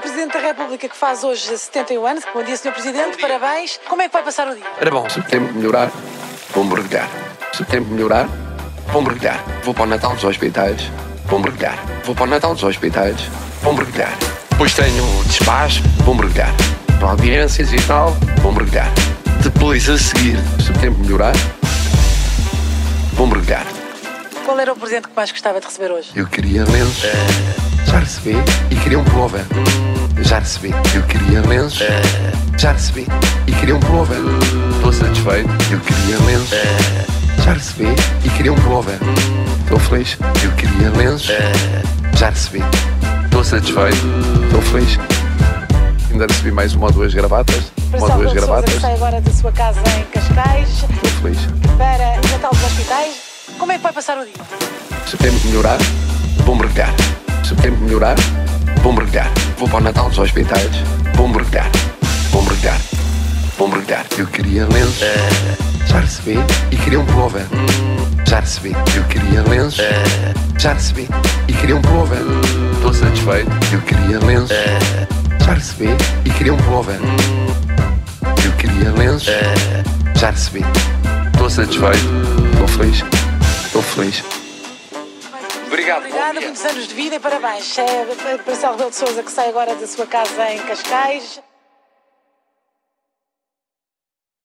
Presidente da República que faz hoje 71 anos. Bom dia, Sr. Presidente, parabéns. Como é que vai passar o dia? Era bom. Se o tempo melhorar, vou mergulhar. Se o tempo melhorar, vou mergulhar. Vou para o Natal dos Hospitais, vou mergulhar. Vou para o Natal dos Hospitais, vou mergulhar. Depois tenho despacho, vou mergulhar. Para audiências e tal, vou mergulhar. Depois, a seguir, se o tempo melhorar, vou mergulhar. Qual era o presente que mais gostava de receber hoje? Eu queria lenços, já recebi. E queria um pullover, já recebi. Eu queria lenços, já recebi. E queria um pullover, estou satisfeito. Eu queria lenços, já recebi. E queria um pullover, estou feliz. Eu queria lenços, já recebi. Estou satisfeito, estou feliz. Ainda recebi mais uma ou duas gravatas. Uma ou duas gravatas. sai agora da sua casa em Cascais Estou feliz. para o Natal dos Hospitais. Como é que vai passar o dia? Se o tempo melhorar, vou mergulhar. Se o tempo melhorar, vou mergulhar. Vou para o Natal dos Hospitais, vou mergulhar. Vou mergulhar. Vou mergulhar. Eu queria lenços, já recebi. E queria um pullover, já recebi. Eu queria lenços, já recebi. E queria um pullover, estou satisfeito. Eu queria lenços, já recebi. E queria um pullover. Eu queria lenços, já recebi. Estou satisfeito, estou feliz. Estou feliz. Obrigado, Obrigada, muitos anos de vida e parabéns. É Marcelo Rebelo de Sousa que sai agora da sua casa em Cascais.